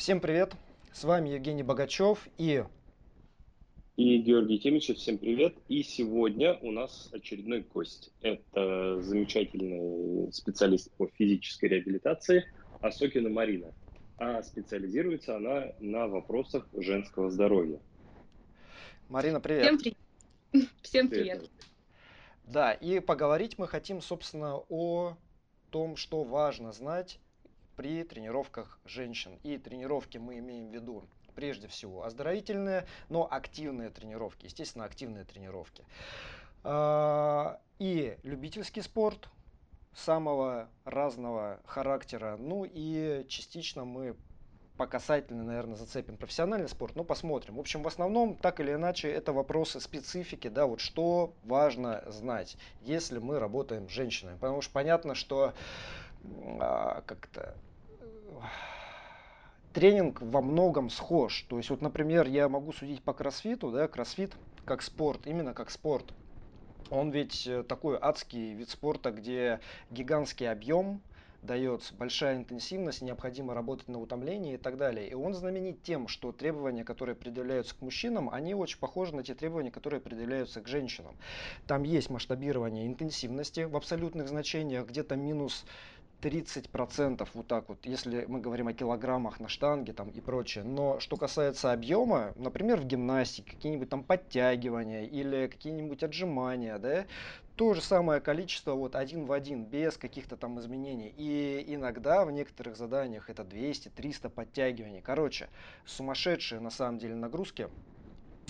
Всем привет! С вами Евгений Богачев и И Георгий Темичев, всем привет. И сегодня у нас очередной гость. Это замечательный специалист по физической реабилитации Асокина Марина. А специализируется она на вопросах женского здоровья. Марина, привет! Всем привет. Всем Привет. привет. Да, и поговорить мы хотим, собственно, о том, что важно знать при тренировках женщин. И тренировки мы имеем в виду прежде всего оздоровительные, но активные тренировки, естественно, активные тренировки. А, И любительский спорт самого разного характера. Ну и частично мы по касательной, наверное, зацепим профессиональный спорт, но посмотрим. В общем, в основном, так или иначе, это вопросы специфики, да, вот что важно знать, если мы работаем с женщинами. Потому что понятно, что а, как-то тренинг во многом схож. То есть, вот, например, я могу судить по кроссфиту, да, кроссфит как спорт, именно как спорт. Он ведь э, такой адский вид спорта, где гигантский объем дается, большая интенсивность, необходимо работать на утомлении и так далее. И он знаменит тем, что требования, которые предъявляются к мужчинам, они очень похожи на те требования, которые предъявляются к женщинам. Там есть масштабирование интенсивности в абсолютных значениях, где-то минус 30% вот так вот, если мы говорим о килограммах на штанге там и прочее. Но что касается объема, например, в гимнастике, какие-нибудь там подтягивания или какие-нибудь отжимания, да, то же самое количество вот один в один, без каких-то там изменений. И иногда в некоторых заданиях это 200-300 подтягиваний. Короче, сумасшедшие на самом деле нагрузки.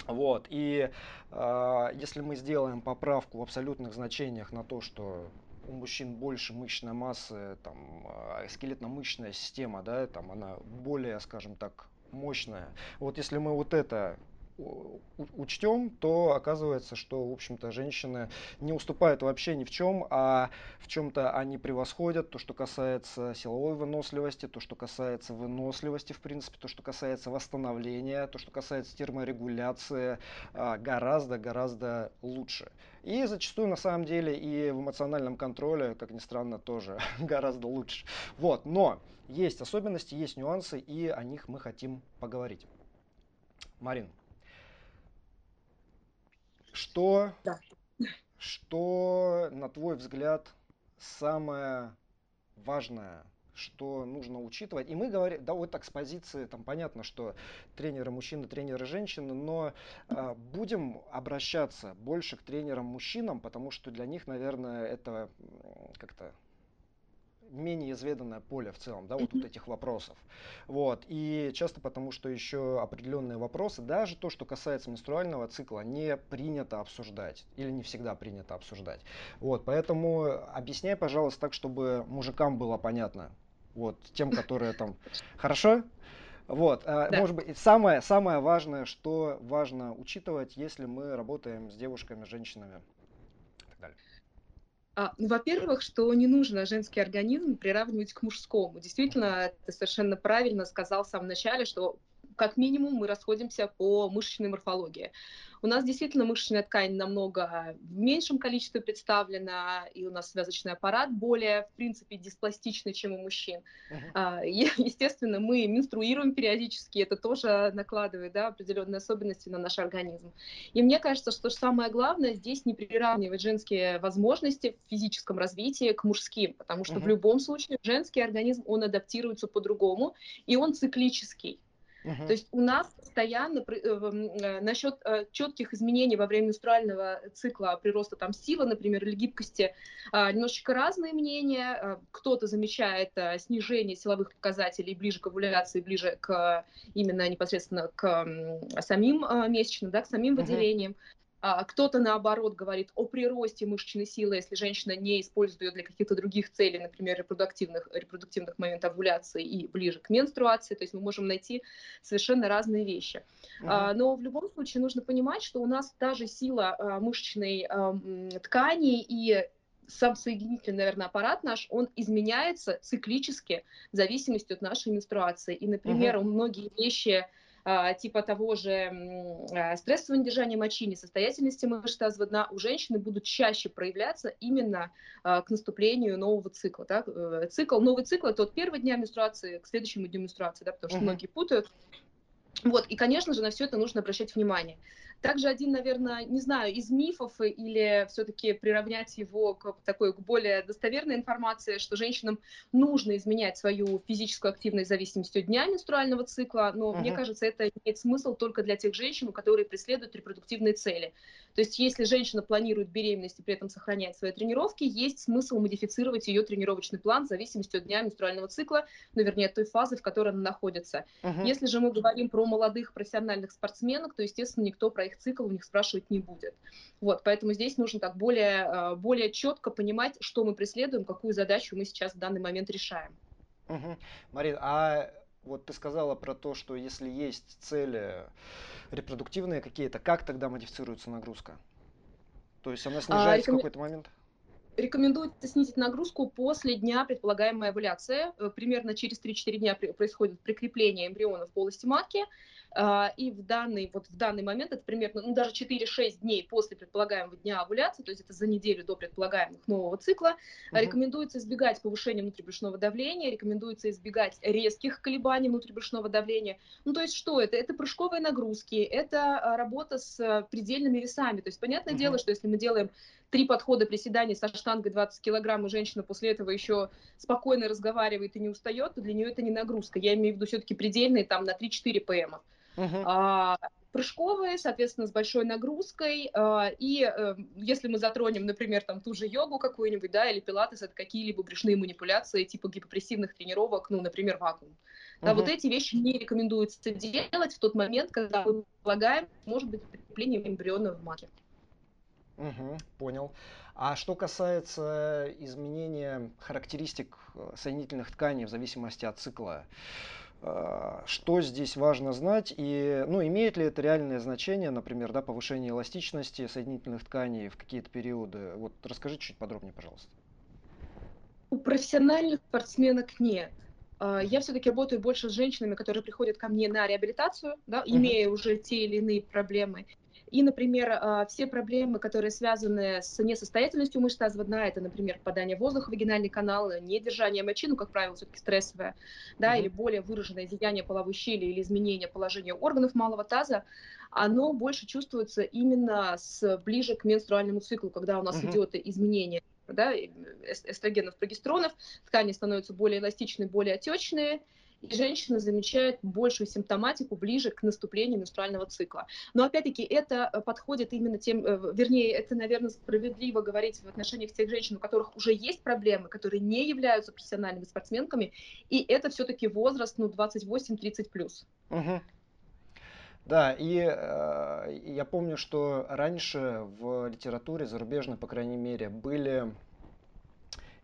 Вот, и э, если мы сделаем поправку в абсолютных значениях на то, что у мужчин больше мышечной массы, там, а, скелетно-мышечная система, да, там она более, скажем так, мощная. Вот если мы вот это учтем, то оказывается, что, в общем-то, женщины не уступают вообще ни в чем, а в чем-то они превосходят. То, что касается силовой выносливости, то, что касается выносливости, в принципе, то, что касается восстановления, то, что касается терморегуляции, гораздо-гораздо лучше. И зачастую, на самом деле, и в эмоциональном контроле, как ни странно, тоже гораздо лучше. Вот, но есть особенности, есть нюансы, и о них мы хотим поговорить. Марин, что, Да. что, на твой взгляд, самое важное, что нужно учитывать? И мы говорим, да, вот так с позиции, там понятно, что тренеры мужчины, тренеры женщины, но а, будем обращаться больше к тренерам мужчинам, потому что для них, наверное, это как-то менее изведанное поле в целом, да, вот, вот этих вопросов. Вот. И часто потому, что еще определенные вопросы, даже то, что касается менструального цикла, не принято обсуждать. Или не всегда принято обсуждать. Вот. Поэтому объясняй, пожалуйста, так, чтобы мужикам было понятно. Вот, тем, которые там... Хорошо? Вот, а, Да. может быть, самое, самое важное, что важно учитывать, если мы работаем с девушками, женщинами и так далее. А, ну, во-первых, что не нужно женский организм приравнивать к мужскому. Действительно, ты совершенно правильно сказал в самом начале, что как минимум мы расходимся по мышечной морфологии. У нас действительно мышечная ткань намного в меньшем количестве представлена, и у нас связочный аппарат более, в принципе, диспластичный, чем у мужчин. И, естественно, мы менструируем периодически, это тоже накладывает да, определенные особенности на наш организм. И мне кажется, что самое главное здесь не приравнивать женские возможности в физическом развитии к мужским, потому что в Мгм. любом случае женский организм, он адаптируется по-другому, и он циклический. Мгм. То есть у нас постоянно э, э, насчет э, четких изменений во время менструального цикла прироста там силы, например, или гибкости, а, немножечко разные мнения. А, Кто-то замечает а, снижение силовых показателей ближе к овуляции, ближе к именно непосредственно к самим а, месячным, да, к самим выделениям. А, Кто-то, наоборот, говорит о приросте мышечной силы, если женщина не использует ее для каких-то других целей, например, репродуктивных, репродуктивных моментов овуляции и ближе к менструации. То есть мы можем найти совершенно разные вещи. А, Мгм. Но в любом случае нужно понимать, что у нас та же сила а, мышечной а, ткани и сам соединительный, наверное, аппарат наш, он изменяется циклически в зависимости от нашей менструации. И, например, многие вещи а, типа того же а, стрессового недержания мочи, несостоятельности мышц тазового дна у женщины будут чаще проявляться именно а, к наступлению нового цикла. Да? Э, цикл, новый цикл – это от первого дня менструации к следующему дню менструации, да, потому что uh-huh. многие путают. Вот, и, конечно же, на все это нужно обращать внимание. Также один, наверное, не знаю, из мифов или все-таки приравнять его к такой к более достоверной информации, что женщинам нужно изменять свою физическую активность в зависимости от дня менструального цикла, но uh-huh. мне кажется, это имеет смысл только для тех женщин, которые преследуют репродуктивные цели. То есть если женщина планирует беременность и при этом сохраняет свои тренировки, есть смысл модифицировать ее тренировочный план в зависимости от дня менструального цикла, ну, вернее, от той фазы, в которой она находится. Uh-huh. Если же мы говорим про молодых профессиональных спортсменок, то, естественно, никто про их цикл у них спрашивать не будет. Вот, поэтому здесь нужно так более, э, более четко понимать, что мы преследуем, какую задачу мы сейчас в данный момент решаем. Угу. Марин, а вот ты сказала про то, что если есть цели репродуктивные какие-то, как тогда модифицируется нагрузка? То есть она снижается а, рекомен... в какой-то момент? Рекомендуется снизить нагрузку после дня предполагаемой овуляции. Э, примерно через 3-4 дня происходит прикрепление эмбриона в полости матки. А, и в данный, вот в данный момент, это примерно ну, даже 4-6 дней после предполагаемого дня овуляции, то есть это за неделю до предполагаемых нового цикла, угу. рекомендуется избегать повышения внутрибрюшного давления, рекомендуется избегать резких колебаний внутрибрюшного давления. Ну, то есть что это? Это прыжковые нагрузки, это а, работа с предельными весами. То есть понятное угу. дело, что если мы делаем три подхода приседаний со штангой 20 килограмм, и женщина после этого еще спокойно разговаривает и не устает, то для нее это не нагрузка. Я имею в виду все-таки предельные там на 3-4 ПМ. Uh-huh. А, прыжковые, соответственно, с большой нагрузкой. А, и а, если мы затронем, например, там ту же йогу какую-нибудь, да, или пилатес, это какие-либо брюшные манипуляции, типа гипопрессивных тренировок, ну, например, вакуум. Да, uh-huh. вот эти вещи не рекомендуется делать в тот момент, когда мы полагаем, может быть, прикрепление эмбриона в матке. Угу, понял. А что касается изменения характеристик э, соединительных тканей в зависимости от цикла, э, что здесь важно знать и ну, имеет ли это реальное значение, например, да, повышение эластичности соединительных тканей в какие-то периоды? Вот расскажи чуть подробнее, пожалуйста. У профессиональных спортсменок нет. А, я все-таки работаю больше с женщинами, которые приходят ко мне на реабилитацию, да, имея uh-huh. уже те или иные проблемы. И, например, а, все проблемы, которые связаны с несостоятельностью мышц тазового дна, это, например, попадание воздуха в вагинальный канал, недержание мочи, ну, как правило, все-таки стрессовое, да, mm-hmm. или более выраженное зияние половой щели или изменение положения органов малого таза, оно больше чувствуется именно с, ближе к менструальному циклу, когда у нас mm-hmm. идет изменение да, эстрогенов, прогестеронов, ткани становятся более эластичные, более отечные, и женщина замечает большую симптоматику ближе к наступлению менструального цикла. Но опять-таки это э, подходит именно тем, э, вернее, это, наверное, справедливо говорить в отношениях тех женщин, у которых уже есть проблемы, которые не являются профессиональными спортсменками, и это все-таки возраст, ну, 28-30 плюс. Угу. Да, и э, я помню, что раньше в литературе зарубежной, по крайней мере, были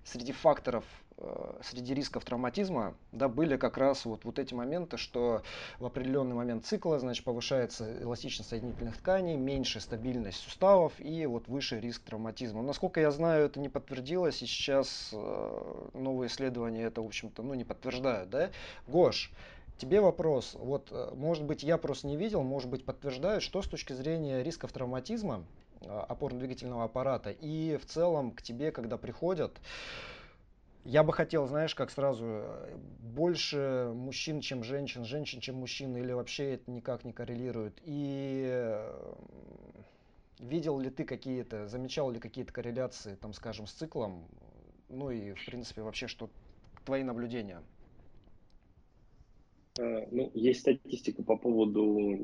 среди факторов Э, среди рисков травматизма да, были как раз вот, вот эти моменты, что в определенный момент цикла значит, повышается эластичность соединительных тканей, меньше стабильность суставов и вот выше риск травматизма. Насколько я знаю, это не подтвердилось, и сейчас э, новые исследования это, в общем-то, ну, не подтверждают. Да? Гош, Тебе вопрос. Вот, э, может быть, я просто не видел, может быть, подтверждают, что с точки зрения рисков травматизма опорно-двигательного аппарата и в целом к тебе, когда приходят, я бы хотел, знаешь, как сразу, э, больше мужчин, чем женщин, женщин, чем мужчин, или вообще это никак не коррелирует. И э, видел ли ты какие-то, замечал ли какие-то корреляции, там, скажем, с циклом, ну и, в принципе, вообще, что твои наблюдения? Э, ну, есть статистика по поводу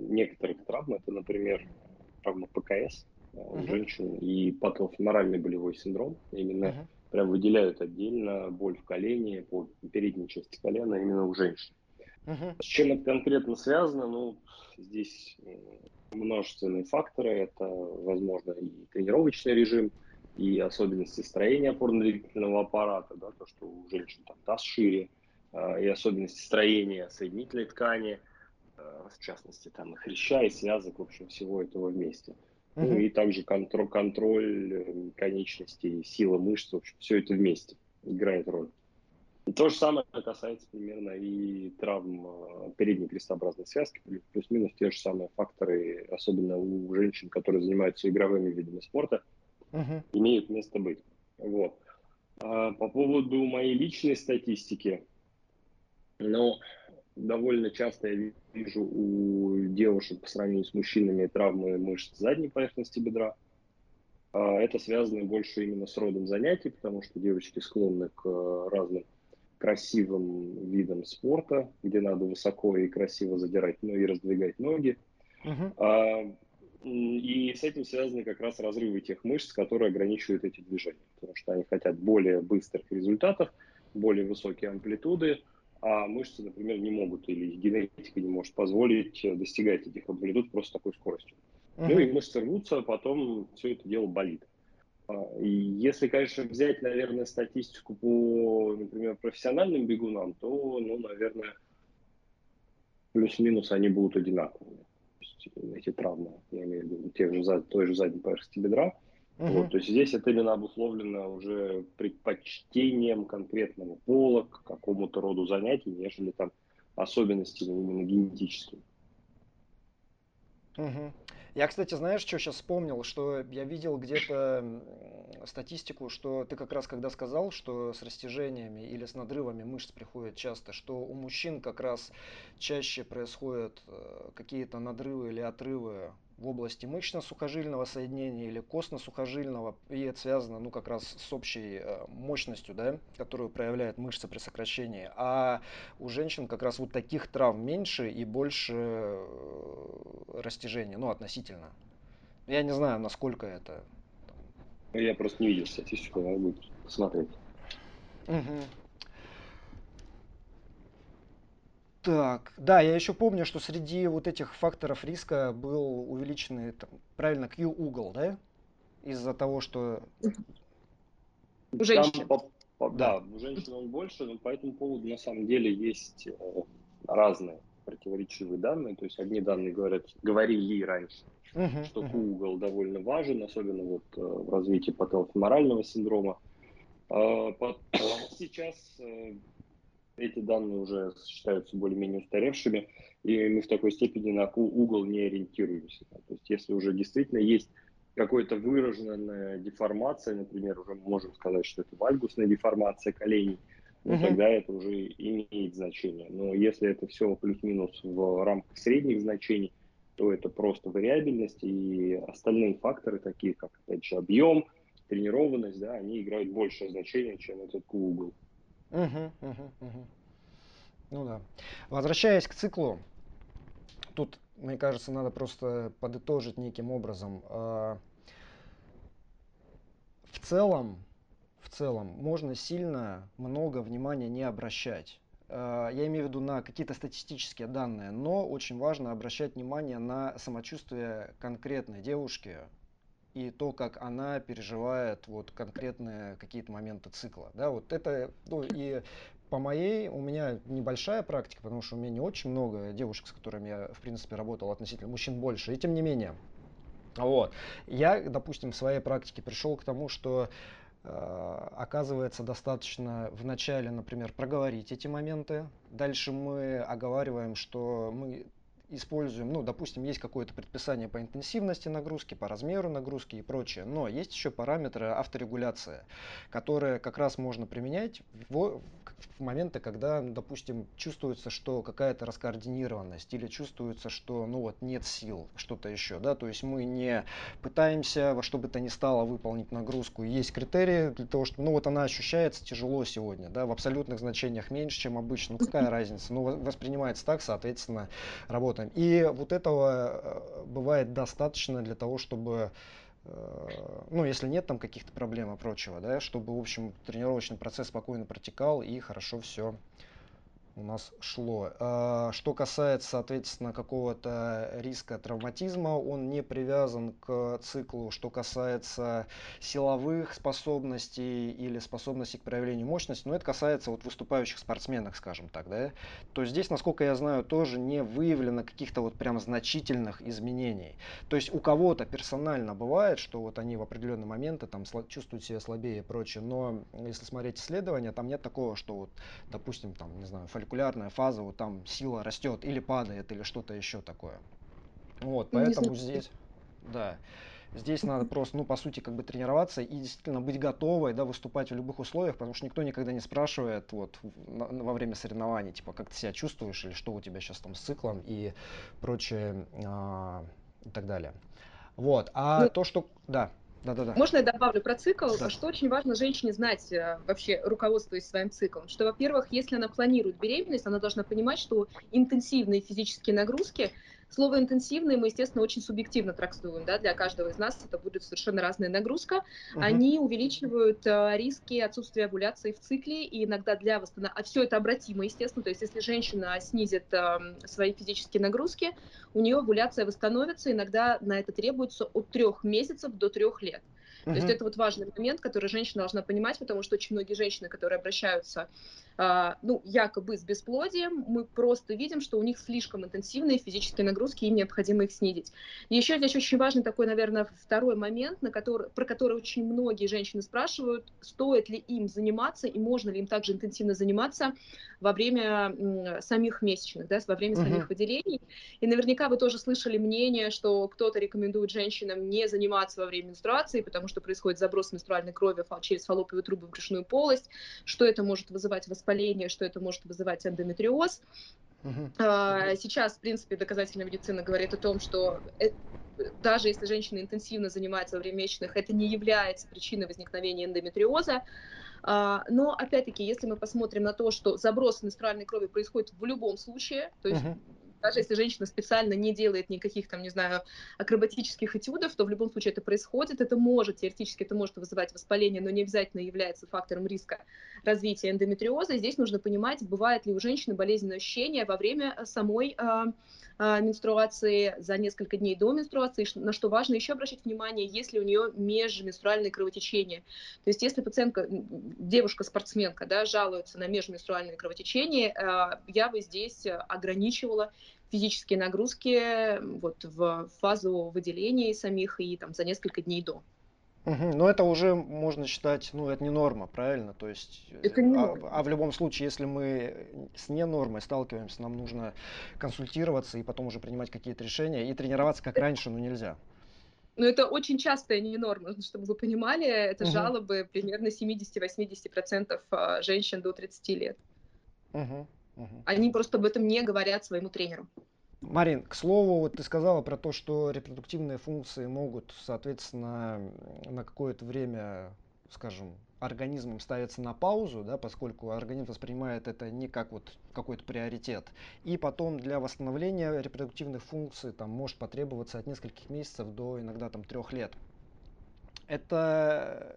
некоторых травм. Это, например, травма ПКС у uh-huh. женщин и патофеморальный болевой синдром. Именно uh-huh прям выделяют отдельно боль в колене, по передней части колена именно у женщин. Uh-huh. С чем это конкретно связано? Ну, здесь множественные факторы. Это, возможно, и тренировочный режим, и особенности строения опорно-двигательного аппарата, да, то, что у женщин там таз шире, а, и особенности строения соединительной ткани, в частности, там и хряща, и связок, в общем, всего этого вместе. Uh-huh. Ну и также контроль, контроль конечностей, сила мышц, в общем, все это вместе играет роль. То же самое касается примерно и травм э, передней крестообразной связки, плюс-минус те же самые факторы, особенно у женщин, которые занимаются игровыми видами спорта, угу. имеют место быть. Вот. А по поводу моей личной статистики, ну, довольно часто я вижу у девушек по сравнению с мужчинами травмы мышц задней поверхности бедра. А это связано больше именно с родом занятий, потому что девочки склонны к э, разным красивым видам спорта, где надо высоко и красиво задирать, ну и раздвигать ноги. Uh-huh. И с этим связаны как раз разрывы тех мышц, которые ограничивают эти движения, потому что они хотят более быстрых результатов, более высокие амплитуды, а мышцы, например, не могут или генетика не может позволить достигать этих амплитуд просто такой скоростью. Uh-huh. Ну и мышцы рвутся, а потом все это дело болит. А, и если, конечно, взять, наверное, статистику по, например, профессиональным бегунам, то, ну, наверное, плюс-минус они будут одинаковыми. эти травмы, я имею в виду, тех же, той же задней поверхности бедра. Uh-huh. Вот, то есть здесь это именно обусловлено уже предпочтением конкретного пола к какому-то роду занятий, нежели там особенностями именно генетическими. Угу. Я, кстати, знаешь, что сейчас вспомнил, что я видел где-то статистику, что ты как раз когда сказал, что с растяжениями или с надрывами мышц приходит часто, что у мужчин как раз чаще происходят э, какие-то надрывы или отрывы в области мышечно-сухожильного соединения или костно-сухожильного, и это связано, ну, как раз с общей э, мощностью, да, которую проявляет мышца при сокращении. А у женщин как раз вот таких травм меньше и больше э, растяжения, ну, относительно. Я не знаю, насколько это. Я просто не видел статистику, надо будет посмотреть. Угу. Так, да, я еще помню, что среди вот этих факторов риска был увеличенный, там, правильно, Q-угол, да? Из-за того, что... У женщин. Там, по, по, да. да, у женщин он больше, но по этому поводу на самом деле есть э, разные противоречивые данные. То есть одни данные говорят, говорили раньше, uh-huh, что uh-huh. Q-угол довольно важен, особенно вот э, в развитии патологофеморального синдрома. А, сейчас э, эти данные уже считаются более-менее устаревшими, и мы в такой степени на угол не ориентируемся. То есть если уже действительно есть какая-то выраженная деформация, например, уже можем сказать, что это вальгусная деформация коленей, ну, угу. тогда это уже имеет значение. Но если это все плюс-минус в рамках средних значений, то это просто вариабельность, и остальные факторы, такие как, опять же, объем, тренированность, да, они играют большее значение, чем этот угол. Угу, угу, угу. Ну да. Возвращаясь к циклу, тут, мне кажется, надо просто подытожить неким образом. А, в целом, в целом, можно сильно много внимания не обращать. А, я имею в виду на какие-то статистические данные, но очень важно обращать внимание на самочувствие конкретной девушки, и то, как она переживает вот конкретные какие-то моменты цикла. Да, вот это, ну, и по моей, у меня небольшая практика, потому что у меня не очень много девушек, с которыми я, в принципе, работал относительно мужчин больше, и тем не менее. Вот. Я, допустим, в своей практике пришел к тому, что э, оказывается достаточно в начале, например, проговорить эти моменты. Дальше мы оговариваем, что мы используем, ну, допустим, есть какое-то предписание по интенсивности нагрузки, по размеру нагрузки и прочее, но есть еще параметры авторегуляции, которые как раз можно применять в, в моменты, когда, допустим, чувствуется, что какая-то раскоординированность или чувствуется, что, ну, вот нет сил, что-то еще, да, то есть мы не пытаемся во что бы то ни стало выполнить нагрузку, есть критерии для того, что, ну, вот она ощущается тяжело сегодня, да, в абсолютных значениях меньше, чем обычно, ну, какая разница, ну, воспринимается так, соответственно, работа работаем. И вот этого э, бывает достаточно для того, чтобы э, ну, если нет там каких-то проблем и прочего, да, чтобы, в общем, тренировочный процесс спокойно протекал и хорошо все у нас шло. А, что касается, соответственно, какого-то риска травматизма, он не привязан к циклу. Что касается силовых способностей или способностей к проявлению мощности, но это касается вот выступающих спортсменов, скажем так, да. То здесь, насколько я знаю, тоже не выявлено каких-то вот прям значительных изменений. То есть у кого-то персонально бывает, что вот они в определенные моменты там чувствуют себя слабее и прочее, но если смотреть исследования, там нет такого, что вот, допустим, там, не знаю, фолликулярная фаза, вот там сила растет или падает, или что-то еще такое. Вот, поэтому здесь, да, здесь надо просто, ну, по сути, как бы тренироваться и действительно быть готовой, да, выступать в любых условиях, потому что никто никогда не спрашивает, вот, во время соревнований, типа, как ты себя чувствуешь, или что у тебя сейчас там с циклом и прочее, а, и так далее. Вот, а ну, то, что, да. Да, да, да. Можно я добавлю про цикл? Да. Что очень важно женщине знать, э, вообще руководствуясь своим циклом, что, во-первых, если она планирует беременность, она должна понимать, что интенсивные физические нагрузки Слово интенсивные мы, естественно, очень субъективно трактуем, да, для каждого из нас это будет совершенно разная нагрузка. Угу. Они увеличивают э, риски отсутствия овуляции в цикле, и иногда для восстановления, а все это обратимо, естественно, то есть если женщина снизит э, свои физические нагрузки, у нее овуляция восстановится, иногда на это требуется от трех месяцев до трех лет. То есть это вот важный момент, который женщина должна понимать, потому что очень многие женщины, которые обращаются, а, ну, якобы с бесплодием, мы просто видим, что у них слишком интенсивные физические нагрузки, им необходимо их снизить. И еще здесь очень важный такой, наверное, второй момент, на который, про который очень многие женщины спрашивают, стоит ли им заниматься и можно ли им также интенсивно заниматься во время самих месячных, да, во время самих выделений. И наверняка вы тоже слышали мнение, что кто-то рекомендует женщинам не заниматься во время менструации, потому что происходит заброс менструальной крови через фаллопиевую трубу в брюшную полость, что это может вызывать воспаление, что это может вызывать эндометриоз. Uh-huh. Сейчас, в принципе, доказательная медицина говорит о том, что даже если женщина интенсивно занимается во время месячных, это не является причиной возникновения эндометриоза. А, но, опять-таки, если мы посмотрим на то, что заброс менструальной крови происходит в любом случае, то есть uh-huh. Даже если женщина специально не делает никаких там, не знаю, акробатических этюдов, то в любом случае это происходит, это может, теоретически это может вызывать воспаление, но не обязательно является фактором риска развития эндометриоза. Здесь нужно понимать, бывает ли у женщины болезненное ощущение во время самой а, а, менструации, за несколько дней до менструации, на что важно еще обращать внимание, если у нее межменструальное кровотечение. То есть если пациентка, девушка-спортсменка, да, жалуется на межменструальное кровотечение, а, я бы здесь ограничивала физические нагрузки вот в фазу выделения самих и там за несколько дней до. Угу. Но это уже можно считать, ну, это не норма, правильно? То есть, это не а, а в любом случае, если мы с не нормой сталкиваемся, нам нужно консультироваться и потом уже принимать какие-то решения и тренироваться как раньше, но нельзя. Но это очень частая не норма, чтобы вы понимали, это угу. жалобы примерно 70-80% а, женщин до 30 лет. Угу. Угу. Они просто об этом не говорят своему тренеру. Марин, к слову, вот ты сказала про то, что репродуктивные функции могут, соответственно, на какое-то время, скажем, организмом ставиться на паузу, да, поскольку организм воспринимает это не как вот какой-то приоритет. И потом для восстановления репродуктивных функций там может потребоваться от нескольких месяцев до иногда там трех лет. Это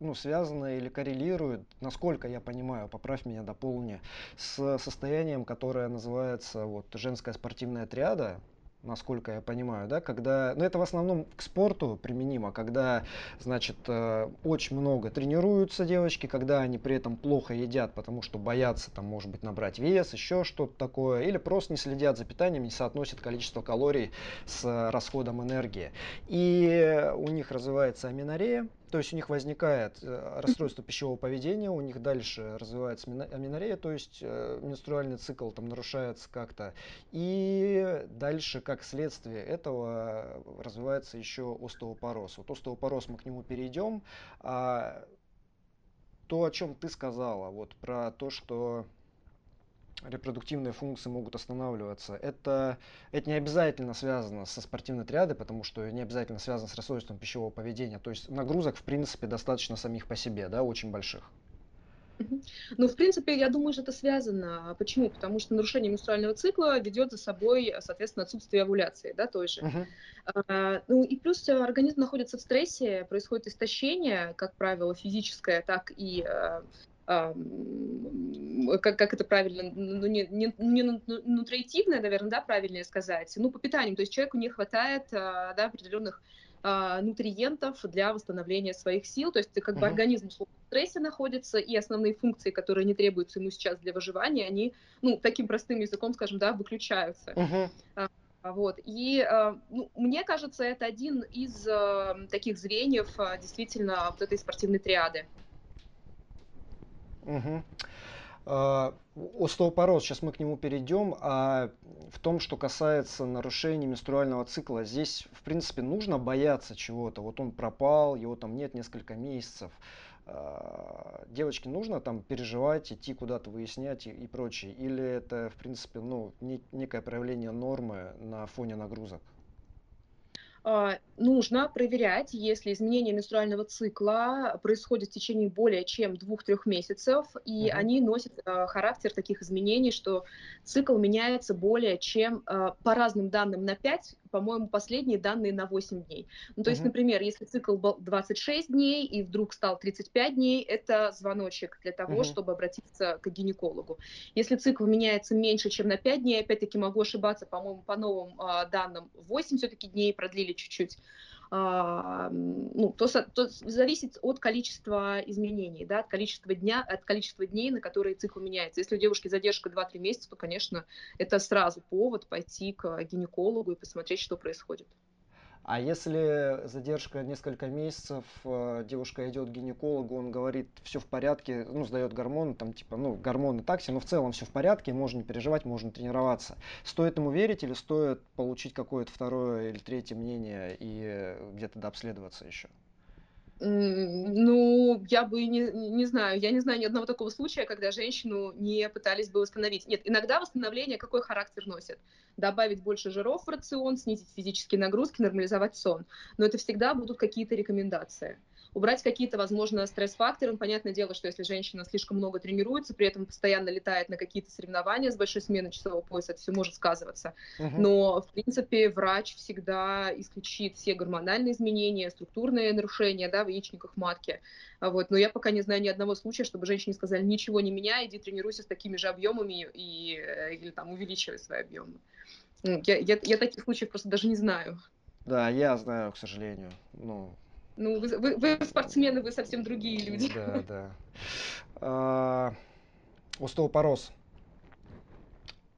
ну, связано или коррелирует, насколько я понимаю, поправь меня, дополни, с состоянием, которое называется вот, женская спортивная триада, насколько я понимаю, да, когда, ну это в основном к спорту применимо, когда, значит, э, очень много тренируются девочки, когда они при этом плохо едят, потому что боятся, там, может быть, набрать вес, еще что-то такое, или просто не следят за питанием, не соотносят количество калорий с расходом энергии. И у них развивается аминорея, то есть у них возникает э, расстройство пищевого поведения, у них дальше развивается аминорея, то есть э, менструальный цикл там нарушается как-то. И дальше, как следствие этого, развивается еще остеопороз. Вот остеопороз мы к нему перейдем. А то, о чем ты сказала, вот про то, что репродуктивные функции могут останавливаться. Это, это не обязательно связано со спортивной триадой, потому что не обязательно связано с расстройством пищевого поведения. То есть нагрузок, в принципе, достаточно самих по себе, да, очень больших. Ну, в принципе, я думаю, что это связано. Почему? Потому что нарушение менструального цикла ведет за собой, соответственно, отсутствие овуляции, да, той же. Uh-huh. А, ну и плюс организм находится в стрессе, происходит истощение, как правило, физическое, так и а, как, как это правильно, ну, не, не, не нутриитивное, наверное, да, правильнее сказать, ну, по питанию, то есть человеку не хватает, да, определенных а, нутриентов для восстановления своих сил. То есть как бы организм в стрессе находится, и основные функции, которые не требуются ему сейчас для выживания, они, ну, таким простым языком, скажем, да, выключаются. Uh-huh. Вот. И ну, мне кажется, это один из таких звеньев действительно вот этой спортивной триады. Угу. Остеопороз, сейчас мы к нему перейдем, а в том, что касается нарушений менструального цикла, здесь, в принципе, нужно бояться чего-то. Вот он пропал, его там нет несколько месяцев. А, девочке нужно там переживать, идти куда-то выяснять и, и прочее? Или это, в принципе, ну, не, некое проявление нормы на фоне нагрузок? А, нужно проверять, если изменение менструального цикла происходит в течение более чем двух-трех месяцев, и угу. они носят э, характер таких изменений, что цикл меняется более чем э, по разным данным на 5, по-моему, последние данные на 8 дней. Ну, то uh есть, например, если цикл был 26 дней и вдруг стал 35 дней, это звоночек для того, uh чтобы обратиться к гинекологу. Если цикл меняется меньше, чем на 5 дней, опять-таки могу ошибаться, по-моему, по новым э, данным, 8 все-таки дней продлили чуть-чуть, ну, то, то зависит от количества изменений, да, от количества дня, от количества дней, на которые цикл меняется. Если у девушки задержка 2-3 месяца, то, конечно, это сразу повод пойти к гинекологу и посмотреть, что происходит. А если задержка несколько месяцев, э, девушка идет к гинекологу, он говорит, все в порядке, ну, сдает гормоны, там, типа, ну, гормоны такси, но в целом все в порядке, можно не переживать, можно тренироваться. Стоит ему верить или стоит получить какое-то второе или третье мнение и где-то дообследоваться еще? Ну, я бы не, не знаю, я не знаю ни одного такого случая, когда женщину не пытались бы восстановить. Нет, иногда восстановление какой характер носит? Добавить больше жиров в рацион, снизить физические нагрузки, нормализовать сон. Но это всегда будут какие-то рекомендации убрать какие-то, возможно, стресс-факторы. Понятное дело, что если женщина слишком много тренируется, при этом постоянно летает на какие-то соревнования с большой сменой часового пояса, это все может сказываться. Uh-huh. Но, в принципе, врач всегда исключит все гормональные изменения, структурные нарушения да, в яичниках матки. Вот. Но я пока не знаю ни одного случая, чтобы женщине сказали, ничего не меняй, иди тренируйся с такими же объемами и, э, или там увеличивай свои объемы. Я, я, я таких случаев просто даже не знаю. Да, я знаю, к сожалению. Ну, ну, вы, вы, вы спортсмены, вы совсем другие люди. Да, да. А, остеопороз.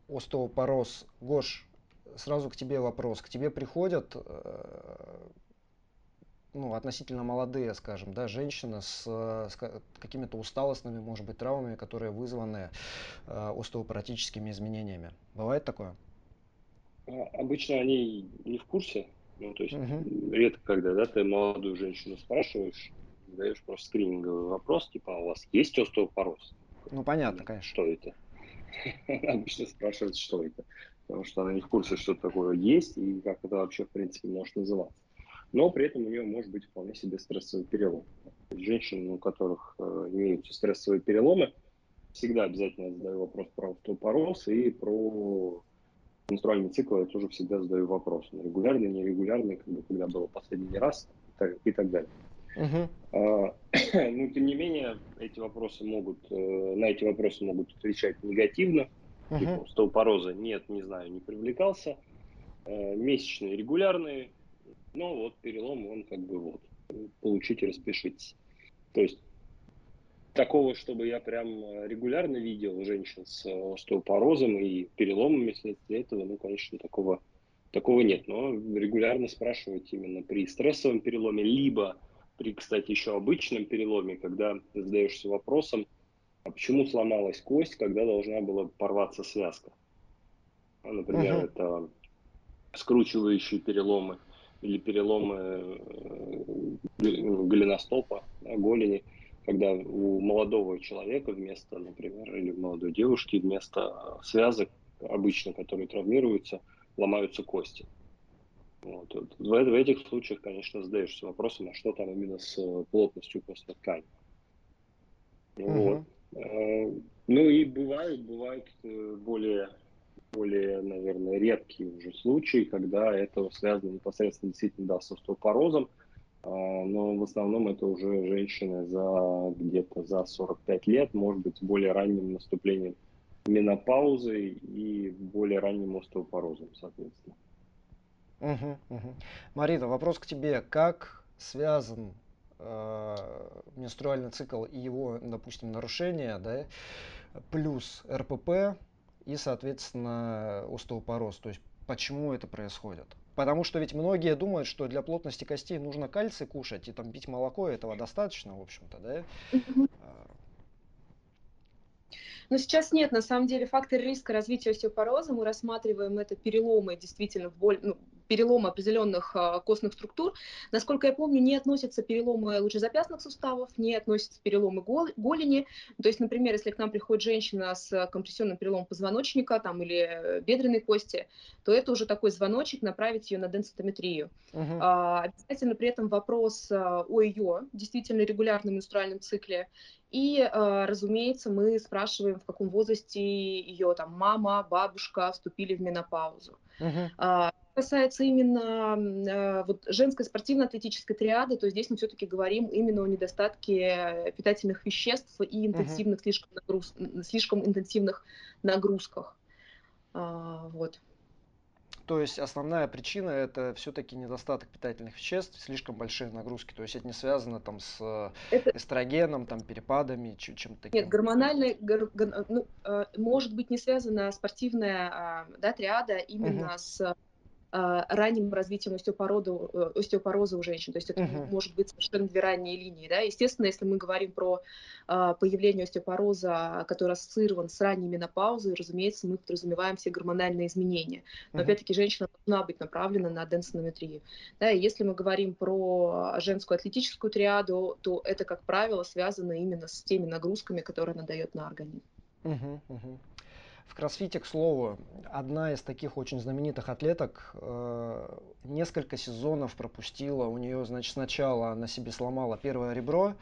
Остеопороз. Гош, сразу к тебе вопрос. К тебе приходят э, ну, относительно молодые, скажем, да, женщины с, с какими-то усталостными, может быть, травмами, которые вызваны э, остеопаратическими изменениями. Бывает такое? А, обычно они не в курсе, ну, то есть угу. редко, когда да, ты молодую женщину спрашиваешь, задаешь просто скрининговый вопрос, типа, а у вас есть остеопороз? Ну, понятно, конечно. Что это? Обычно спрашивают, что это. Потому что она не в курсе, что такое есть и как это вообще, в принципе, может называться. Но при этом у нее может быть вполне себе стрессовый перелом. Женщин, у которых э, имеются стрессовые переломы, всегда обязательно задаю вопрос про остеопороз и про менструальный цикл я тоже всегда задаю вопрос. Регулярный, нерегулярный, как бы, когда было последний раз и так, и так далее. Uh-huh. А, ну, тем не менее, эти вопросы могут, э, на эти вопросы могут отвечать негативно. Uh-huh. Типа, столпороза нет, не знаю, не привлекался. Э, месячные регулярные, но вот перелом, он как бы вот, получите, распишитесь. То есть такого, чтобы я прям э, регулярно видел женщин с э, остеопорозом и переломами вследствие этого, ну, конечно, такого, такого нет. Но регулярно спрашивать именно при стрессовом переломе, либо при, кстати, еще обычном переломе, когда ты задаешься вопросом, а почему сломалась кость, когда должна была порваться связка. Ну, например, uh-huh. это скручивающие переломы или переломы э, голеностопа, голени – когда у молодого человека вместо, например, или молодой девушки вместо связок обычно, которые травмируются, ломаются кости. Вот. В, в этих случаях, конечно, задаешься вопросом, а что там именно с плотностью костной ткани. Угу. Вот. Э, ну и бывают, бывают э, более, более, наверное, редкие уже случаи, когда это связано непосредственно действительно да, с остеопорозом, но в основном это уже женщины за где-то за 45 лет, может быть, более ранним наступлением менопаузы и более ранним остеопорозом, соответственно. Угу, угу. Марина, вопрос к тебе. Как связан э, менструальный цикл и его, допустим, нарушение, да, плюс РПП и, соответственно, остеопороз? То есть почему это происходит? Потому что ведь многие думают, что для плотности костей нужно кальций кушать и там пить молоко, этого достаточно, в общем-то, да? Но сейчас нет, на самом деле, фактор риска развития остеопороза, мы рассматриваем это переломы действительно в боль, ну, переломы определенных э, костных структур. Насколько я помню, не относятся переломы лучезапястных суставов, не относятся переломы гол голени. То есть, например, если к нам приходит женщина с компрессионным переломом позвоночника там, или э, бедренной кости, то это уже такой звоночек направить ее на денситометрию. А, обязательно при этом вопрос а, о ее действительно регулярном менструальном цикле и, разумеется, мы спрашиваем, в каком возрасте ее там мама, бабушка вступили в менопаузу. Uh-huh касается именно э, вот, женской спортивно-атлетической триады, то здесь мы все-таки говорим именно о недостатке питательных веществ и интенсивных, uh-huh. слишком, нагруз, слишком интенсивных нагрузках. А, вот. То есть основная причина это все-таки недостаток питательных веществ, слишком большие нагрузки. То есть это не связано там с э, это... эстрогеном, там перепадами, чем-то таким. Нет, гормональная, гор, ну, э, может быть не связана спортивная а, да, триада именно угу. с ранним развитием остеопороза, э, остеопороза у женщин. То есть это uh-huh. может быть совершенно две ранние линии. Да? Естественно, если мы говорим про а, появление остеопороза, который ассоциирован с ранней менопаузой, разумеется, мы подразумеваем все гормональные изменения. Но uh-huh. опять-таки женщина должна быть направлена на денсонометрию. Да? И если мы говорим про женскую атлетическую триаду, то это, как правило, связано именно с теми нагрузками, которые она дает на организм. Uh-huh, uh-huh. В кроссфите, к слову, одна из таких очень знаменитых атлеток э, несколько сезонов пропустила. У нее, значит, сначала она себе сломала первое ребро,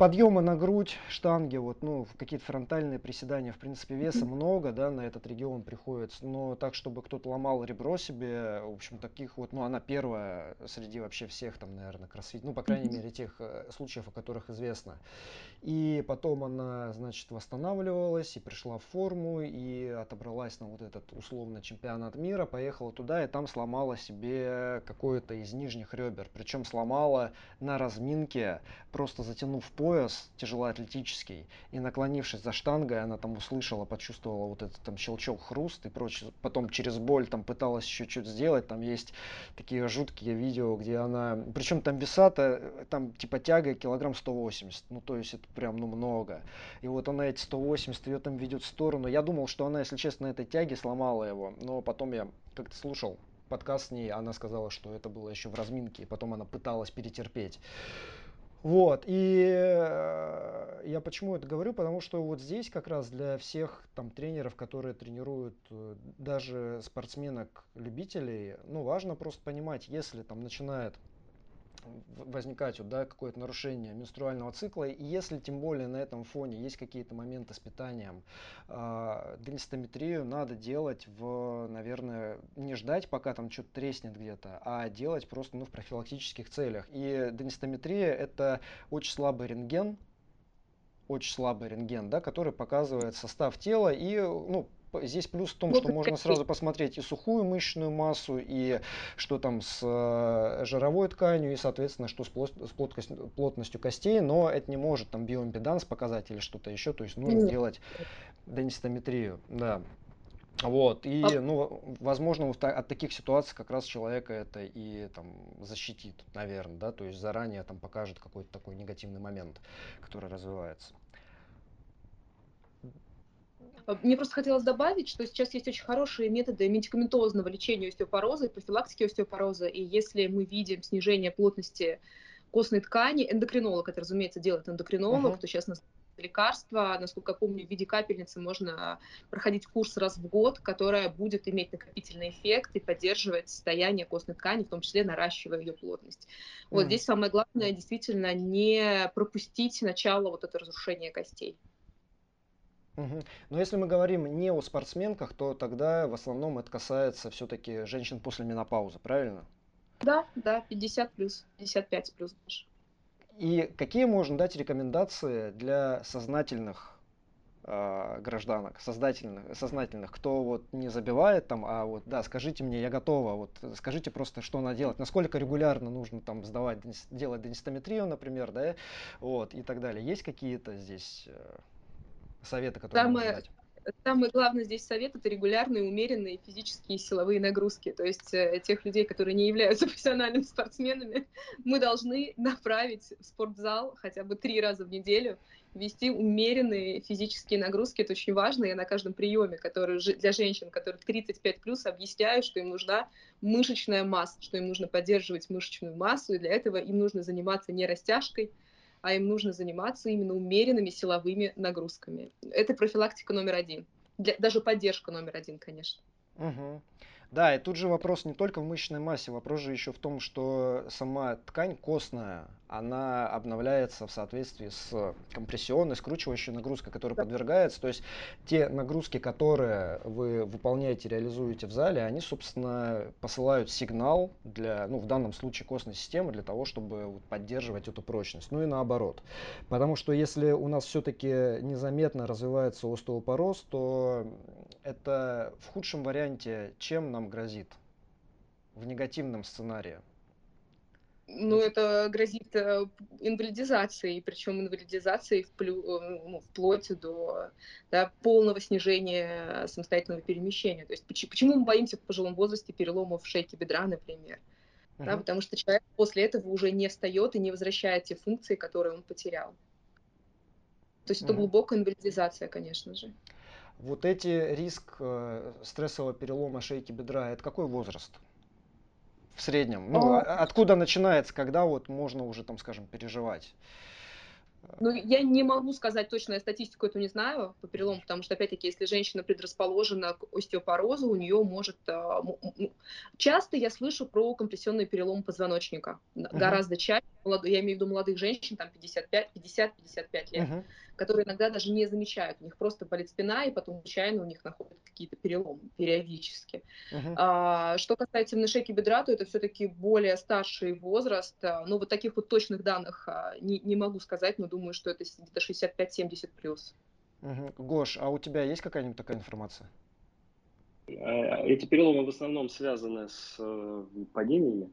подъемы на грудь, штанги, вот, ну, какие-то фронтальные приседания, в принципе, веса много, да, на этот регион приходится, но так, чтобы кто-то ломал ребро себе, в общем, таких вот, ну, она первая среди вообще всех там, наверное, кроссфит, ну, по крайней мере, тех э, случаев, о которых известно. И потом она, значит, восстанавливалась и пришла в форму и отобралась на вот этот условно чемпионат мира, поехала туда и там сломала себе какое-то из нижних ребер, причем сломала на разминке, просто затянув пояс пояс тяжелоатлетический, и наклонившись за штангой, она там услышала, почувствовала вот этот там щелчок, хруст и прочее. Потом через боль там пыталась еще что-то сделать. Там есть такие жуткие видео, где она... Причем там веса-то, там типа тяга килограмм 180. Ну, то есть это прям, ну, много. И вот она эти 180 ее там ведет в сторону. Я думал, что она, если честно, этой тяге сломала его. Но потом я как-то слушал подкаст с ней, она сказала, что это было еще в разминке, и потом она пыталась перетерпеть. Вот, и э, я почему это говорю, потому что вот здесь как раз для всех там тренеров, которые тренируют э, даже спортсменок-любителей, ну, важно просто понимать, если там начинает возникать вот, да, какое-то нарушение менструального цикла, и если тем более на этом фоне есть какие-то моменты с питанием, э, денситометрию надо делать в, наверное, не ждать, пока там что-то треснет где-то, а делать просто ну, в профилактических целях. И денситометрия это очень слабый рентген, очень слабый рентген, да, который показывает состав тела и ну, Здесь плюс в том, что можно сразу посмотреть и сухую мышечную массу, и что там с э, жировой тканью, и, соответственно, что с, плотностью костей, но это не может там биоимпеданс показать или что-то еще, то есть нужно делать денситометрию, да. Вот, и, а ну, возможно, от таких ситуаций как раз человека это и там защитит, наверное, да, то есть заранее там покажет какой-то такой негативный момент, который развивается. Э, мне просто хотелось добавить, что сейчас есть очень хорошие методы медикаментозного лечения остеопороза и профилактики остеопороза. И если мы видим снижение плотности костной ткани, эндокринолог, это, разумеется, делает эндокринолог, uh-huh. то сейчас нас лекарства, насколько я помню, в виде капельницы можно проходить курс раз в год, которая будет иметь накопительный эффект и поддерживать состояние костной ткани, в том числе наращивая ее плотность. Вот mm. здесь самое главное действительно не пропустить начало вот этого разрушения костей. Угу. Но если мы говорим не о спортсменках, то тогда в основном это касается все-таки женщин после менопаузы, правильно? Да, да, 50 плюс, 55 плюс даже. И какие можно дать рекомендации для сознательных э, гражданок, сознательных, сознательных, кто вот не забивает там, а вот, да, скажите мне, я готова, вот скажите просто, что надо делать, насколько регулярно нужно там сдавать, делать денсистометрию, например, да, вот, и так далее. Есть какие-то здесь э, советы, которые Самое? Самый главный здесь совет – это регулярные, умеренные физические силовые нагрузки. То есть э, тех людей, которые не являются профессиональными спортсменами, мы должны направить в спортзал хотя бы три раза в неделю, вести умеренные физические нагрузки. Это очень важно. Я на каждом приеме, который для женщин, которых 35 плюс, объясняю, что им нужна мышечная масса, что им нужно поддерживать мышечную массу, и для этого им нужно заниматься не растяжкой, а им нужно заниматься именно умеренными силовыми нагрузками. Это профилактика номер один. Для, даже поддержка номер один, конечно. Угу. Да, и тут же вопрос не только в мышечной массе, вопрос же еще в том, что сама ткань костная, она обновляется в соответствии с компрессионной, скручивающей нагрузкой, которая подвергается. То есть те нагрузки, которые вы выполняете, реализуете в зале, они, собственно, посылают сигнал для, ну, в данном случае костной системы, для того, чтобы поддерживать эту прочность. Ну и наоборот. Потому что если у нас все-таки незаметно развивается остеопороз, то это в худшем варианте чем нам грозит в негативном сценарии? Ну, это грозит э, инвалидизацией, причем инвалидизацией вплю, э, ну, вплоть до да, полного снижения самостоятельного перемещения. То есть почему мы боимся в пожилом возрасте переломов шейки бедра, например? Uh-huh. Да, потому что человек после этого уже не встает и не возвращает те функции, которые он потерял. То есть uh-huh. это глубокая инвалидизация, конечно же. Вот эти риск э, стрессового перелома шейки бедра, это какой возраст? В среднем. Ну, а... откуда начинается, когда вот можно уже, там, скажем, переживать? Ну, я не могу сказать точно, я статистику эту не знаю по перелому, потому что, опять-таки, если женщина предрасположена к остеопорозу, у нее может... А, часто я слышу про компрессионный перелом позвоночника. Uh-huh. Гораздо чаще, я имею в виду молодых женщин, там 55, 50-55 лет. Uh-huh которые иногда даже не замечают. У них просто болит спина, и потом случайно у них находят какие-то переломы периодически. Uh-huh. А, что касается именно шейки бедра, то это все-таки более старший возраст. Ну, вот таких вот точных данных а, не, не могу сказать, но думаю, что это где-то 65-70 плюс. Uh-huh. Гош, а у тебя есть какая-нибудь такая информация? А, эти переломы в основном связаны с э, падениями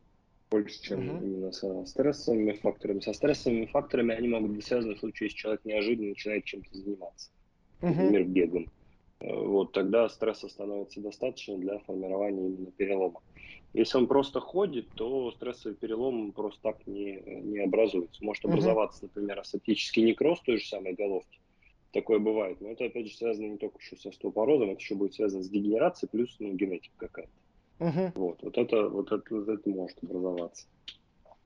больше, чем uh-huh. именно со стрессовыми факторами. Со стрессовыми факторами они могут быть связаны в случае, если человек неожиданно начинает чем-то заниматься, uh-huh. например, бегом. Э, вот тогда стресса становится достаточно для формирования именно перелома. Если он просто ходит, то стрессовый перелом просто так не, не образуется. Может образоваться, например, асептический некроз той же самой головки. Такое бывает. Но это, опять же, связано не только еще со стеопорозом, это еще будет связано с дегенерацией, плюс ну, генетика какая-то. Угу. Вот, вот, это, вот, это, вот это может образоваться.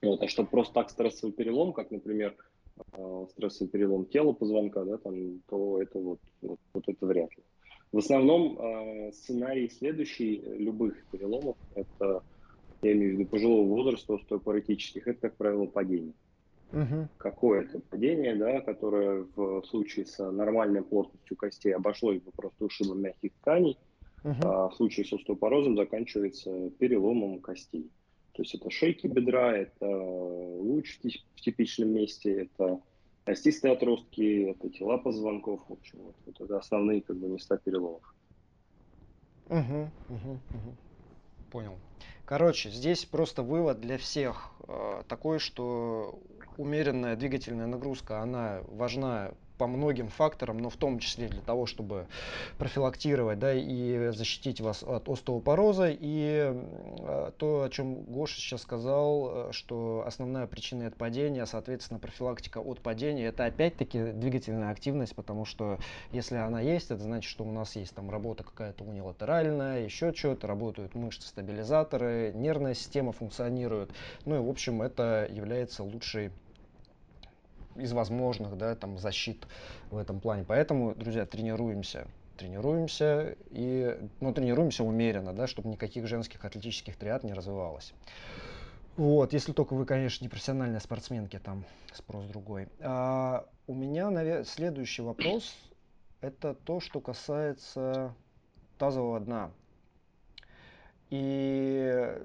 Вот, а чтобы просто так стрессовый перелом, как, например, э, стрессовый перелом тела позвонка, да, там, то это вот, вот, вот это вряд ли. В основном э, сценарий следующий любых переломов, это, я имею в виду пожилого возраста, остеопаратических, это, как правило, падение. Угу. Какое-то падение, да, которое в случае с нормальной плотностью костей обошлось бы просто ушибом мягких тканей, Uh-huh. А в случае с остеопорозом заканчивается переломом костей. То есть это шейки бедра, это луч в типичном месте, это костистые отростки, это тела позвонков. В общем, вот, вот это основные как бы, места переломов. Угу, угу, угу. Понял. Короче, здесь просто вывод для всех э, такой, что умеренная двигательная нагрузка, она важна по многим факторам, но в том числе для того, чтобы профилактировать да, и защитить вас от остеопороза. И э, то, о чем Гоша сейчас сказал, э, что основная причина это падение, соответственно, профилактика от падения, это опять-таки двигательная активность, потому что если она есть, это значит, что у нас есть там работа какая-то унилатеральная, еще что-то, работают мышцы-стабилизаторы, нервная система функционирует. Ну и, в общем, это является лучшей из возможных, да, там, защит в этом плане. Поэтому, друзья, тренируемся тренируемся и ну, тренируемся умеренно, да, чтобы никаких женских атлетических триад не развивалось. Вот, если только вы, конечно, не профессиональные спортсменки, там спрос другой. А, у меня, наверное, следующий вопрос это то, что касается тазового дна. И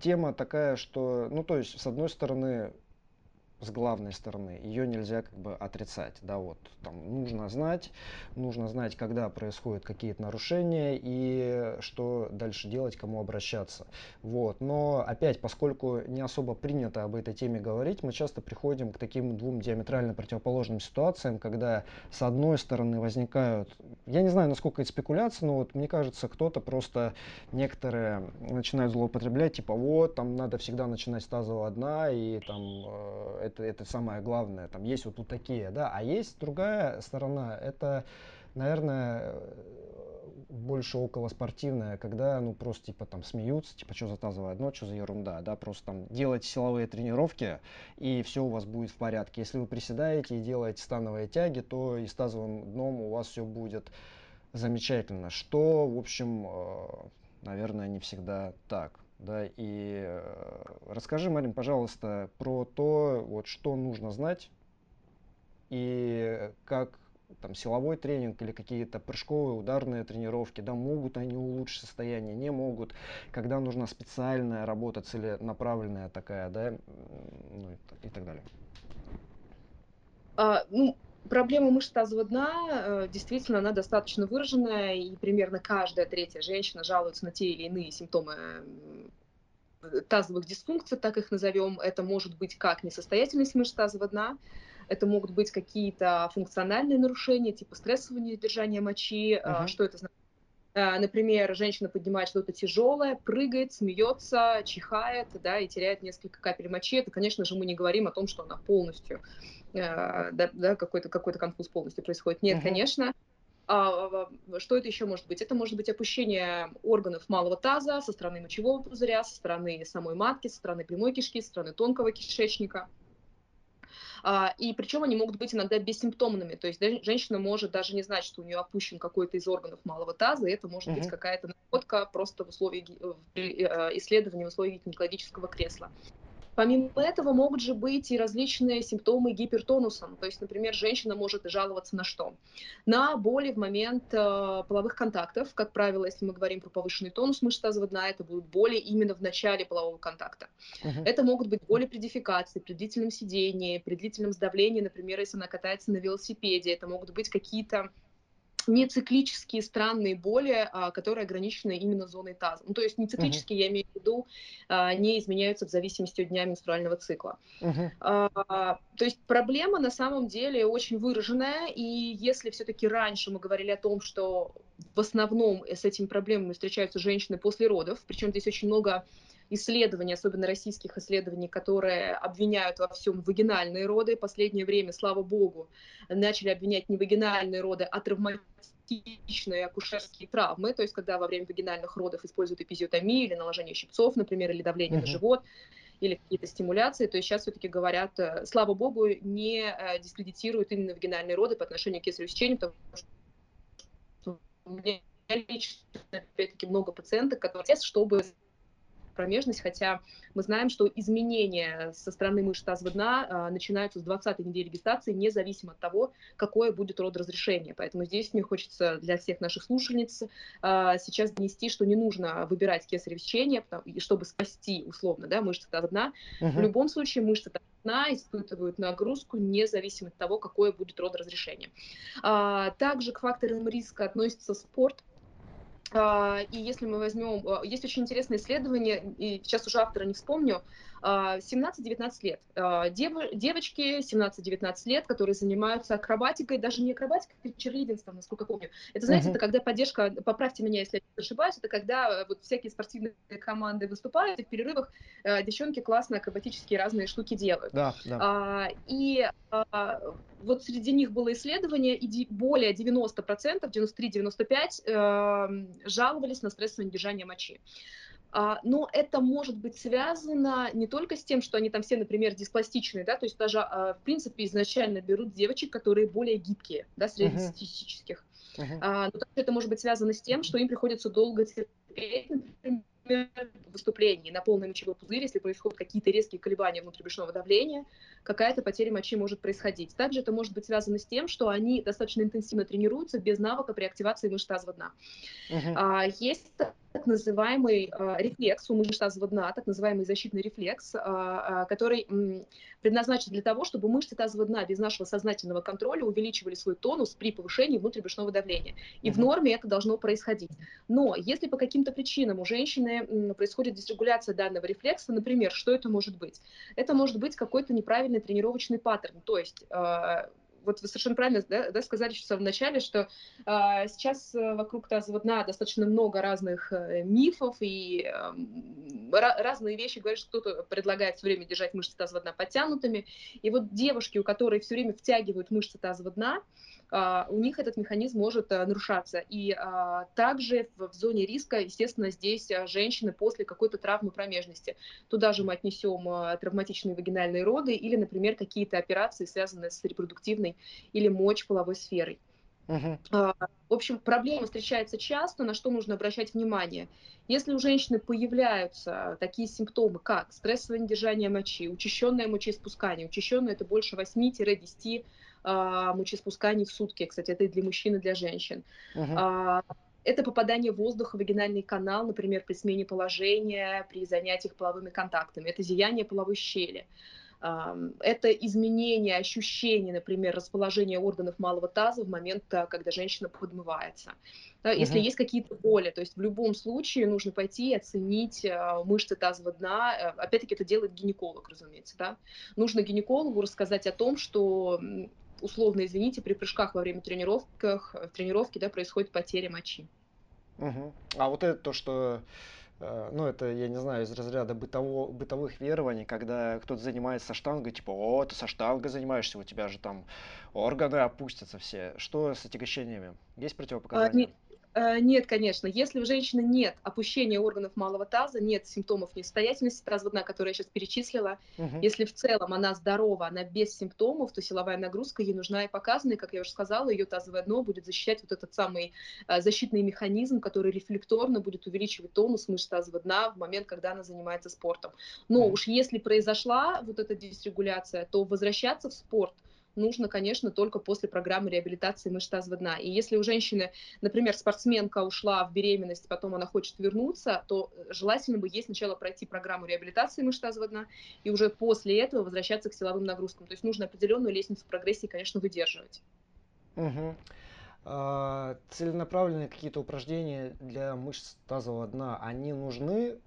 тема такая, что, ну, то есть, с одной стороны, с главной стороны. Ее нельзя как бы отрицать. Да, вот там нужно знать, нужно знать, когда происходят какие-то нарушения и что дальше делать, кому обращаться. Вот. Но опять, поскольку не особо принято об этой теме говорить, мы часто приходим к таким двум диаметрально противоположным ситуациям, когда с одной стороны возникают, я не знаю, насколько это спекуляция, но вот мне кажется, кто-то просто некоторые начинают злоупотреблять, типа вот, там надо всегда начинать с тазового дна и там э, это самое главное. Там есть вот, вот такие, да, а есть другая сторона, это, наверное, больше около спортивная, когда, ну, просто, типа, там, смеются, типа, что за тазовое дно, что за ерунда, да, просто там делайте силовые тренировки, и все у вас будет в порядке. Если вы приседаете и делаете становые тяги, то и с тазовым дном у вас все будет замечательно, что, в общем, э, наверное, не всегда так. Да, и э, расскажи, Марин, пожалуйста, про то, вот, что нужно знать и как там силовой тренинг или какие-то прыжковые ударные тренировки, да, могут они улучшить состояние, не могут, когда нужна специальная работа, целенаправленная такая, да, ну и, так далее. А, ну, проблема мышц тазового дна э, действительно она достаточно выраженная, и примерно каждая третья женщина жалуется на те или иные симптомы э, тазовых дисфункций, так их назовем. Это может быть как несостоятельность мышц тазового дна, это могут быть какие-то функциональные нарушения, типа стрессового недержания мочи. Uh-huh. Что это значит? Э, например, женщина поднимает что-то тяжелое, прыгает, смеется, чихает, да, и теряет несколько капель мочи. Это, конечно же, мы не говорим о том, что она полностью Э, да, да, какой-то какой конфуз полностью происходит. Нет, uh-huh. конечно. А, что это еще может быть? Это может быть опущение органов малого таза со стороны мочевого пузыря, со стороны самой матки, со стороны прямой кишки, со стороны тонкого кишечника. А, и причем они могут быть иногда бессимптомными. То есть женщина может даже не знать, что у нее опущен какой-то из органов малого таза, и это может uh-huh. быть какая-то находка просто в условиях э, исследования в условиях гинекологического кресла. Помимо этого могут же быть и различные симптомы гипертонуса. То есть, например, женщина может жаловаться на что? На боли в момент э, половых контактов. Как правило, если мы говорим про повышенный тонус мышц тазового дна, это будут боли именно в начале полового контакта. Uh-huh. Это могут быть боли при дефекации, при длительном сидении, при длительном сдавлении, например, если она катается на велосипеде. Это могут быть какие-то не циклические странные боли, а, которые ограничены именно зоной таза. Ну, то есть не циклические, uh-huh. я имею в виду, а, не изменяются в зависимости от дня менструального цикла. Uh-huh. А, то есть проблема на самом деле очень выраженная, и если все-таки раньше мы говорили о том, что в основном с этими проблемами встречаются женщины после родов, причем здесь очень много исследований, особенно российских исследований, которые обвиняют во всем вагинальные роды. В последнее время, слава богу, начали обвинять не вагинальные роды, а травматичные акушерские травмы, то есть когда во время вагинальных родов используют эпизиотомию или наложение щипцов, например, или давление uh-huh. на живот, или какие-то стимуляции, то есть сейчас все-таки говорят, э, слава богу, не э, дискредитируют именно вагинальные роды по отношению к кесареву сечению, потому что у меня лично, опять-таки, много пациенток, которые чтобы промежность, хотя мы знаем, что изменения со стороны мышц тазового дна а, начинаются с 20 недели гестации, независимо от того, какое будет род разрешения. Поэтому здесь мне хочется для всех наших слушательниц а, сейчас донести, что не нужно выбирать кесарево сечение, чтобы спасти условно да, мышцы тазового дна. Угу. В любом случае мышцы тазового дна испытывают нагрузку независимо от того, какое будет род разрешения. А, также к факторам риска относится спорт, и если мы возьмем, а, есть очень интересное исследование, и сейчас уже автора не вспомню, 17-19 а, лет. А, дев, девочки 17-19 лет, которые занимаются акробатикой, даже не акробатикой, а черлидинством, насколько помню. Это, знаете, uh-huh. это когда поддержка, поправьте меня, если я ошибаюсь, это когда вот всякие спортивные команды выступают, и в перерывах э, девчонки классно акробатические разные штуки делают. Да, да. А, и а, вот среди них было исследование, и более 90%, 93-95% э, жаловались на стрессовое недержание мочи. А, но это может быть связано не только с тем, что они там все, например, диспластичные, да, то есть даже, а, в принципе, изначально берут девочек, которые более гибкие, да, среднестатистических. Uh-huh. Uh-huh. но также это может быть связано с тем, что им приходится долго терпеть, например, выступлении на полный мочевой пузырь, если происходят какие-то резкие колебания внутрибрюшного давления, какая-то потеря мочи может происходить. Также это может быть связано с тем, что они достаточно интенсивно тренируются без навыка при активации мышц тазового дна. Uh-huh. А, есть так называемый э, рефлекс у мышц тазового дна, так называемый защитный рефлекс, э, э, который предназначен для того, чтобы мышцы тазового дна без нашего сознательного контроля увеличивали свой тонус при повышении внутрибрюшного давления. И mm-hmm. в норме это должно происходить. Но если по каким-то причинам у женщины происходит дисрегуляция данного рефлекса, например, что это может быть? Это может быть какой-то неправильный тренировочный паттерн, то есть вот вы совершенно правильно да, да, сказали в самом начале, что э, сейчас вокруг тазового дна достаточно много разных э, мифов и э, разные вещи говорят, что кто-то предлагает все время держать мышцы тазового дна подтянутыми. И вот девушки, у которых все время втягивают мышцы тазового дна, а, у них этот механизм может а, нарушаться. И а, также в зоне риска, естественно, здесь женщины после какой-то травмы промежности. Туда же мы отнесем травматичные вагинальные роды или, например, какие-то операции, связанные с репродуктивной или мочеполовой сферой. Uh-huh. В общем, проблема встречается часто, на что нужно обращать внимание. Если у женщины появляются такие симптомы, как стрессовое недержание мочи, учащенное мочеиспускание, учащенное это больше 8-10 а, мочеиспусканий в сутки. Кстати, это и для мужчин, и для женщин. Uh-huh. Это попадание воздуха в вагинальный канал, например, при смене положения, при занятиях половыми контактами. Это зияние половой щели. Это изменение ощущений, например, расположения органов малого таза в момент, а, когда женщина подмывается. Если uh-huh. есть какие-то боли, то есть в любом случае нужно пойти и оценить а, мышцы тазового дна. Э, опять-таки это делает гинеколог, разумеется. Да? Нужно гинекологу рассказать о том, что условно, извините, при прыжках во время тренировках, в тренировке да, происходит потеря мочи. Угу. А вот это то, что э, ну, это, я не знаю, из разряда бытово, бытовых верований, когда кто-то занимается штангой, типа, о, ты со штангой занимаешься, у тебя же там органы опустятся все. Что с отягощениями? Есть противопоказания? А, Э, нет, конечно. Если у женщины нет опущения органов малого таза, нет симптомов несостоятельности дна, которую я сейчас перечислила, угу. если в целом она здорова, она без симптомов, то силовая нагрузка ей нужна и показана. И, как я уже сказала, ее тазовое дно будет защищать вот этот самый э, защитный механизм, который рефлекторно будет увеличивать тонус мышц тазового дна в момент, когда она занимается спортом. Но угу. уж если произошла вот эта дисрегуляция, то возвращаться в спорт – нужно, конечно, только после программы реабилитации мышц тазового дна. И если у женщины, например, спортсменка ушла в беременность, потом она хочет вернуться, то желательно бы ей сначала пройти программу реабилитации мышц тазового дна и уже после этого возвращаться к силовым нагрузкам. То есть нужно определенную лестницу прогрессии, конечно, выдерживать. Угу. А, целенаправленные какие-то упражнения для мышц тазового дна, они нужны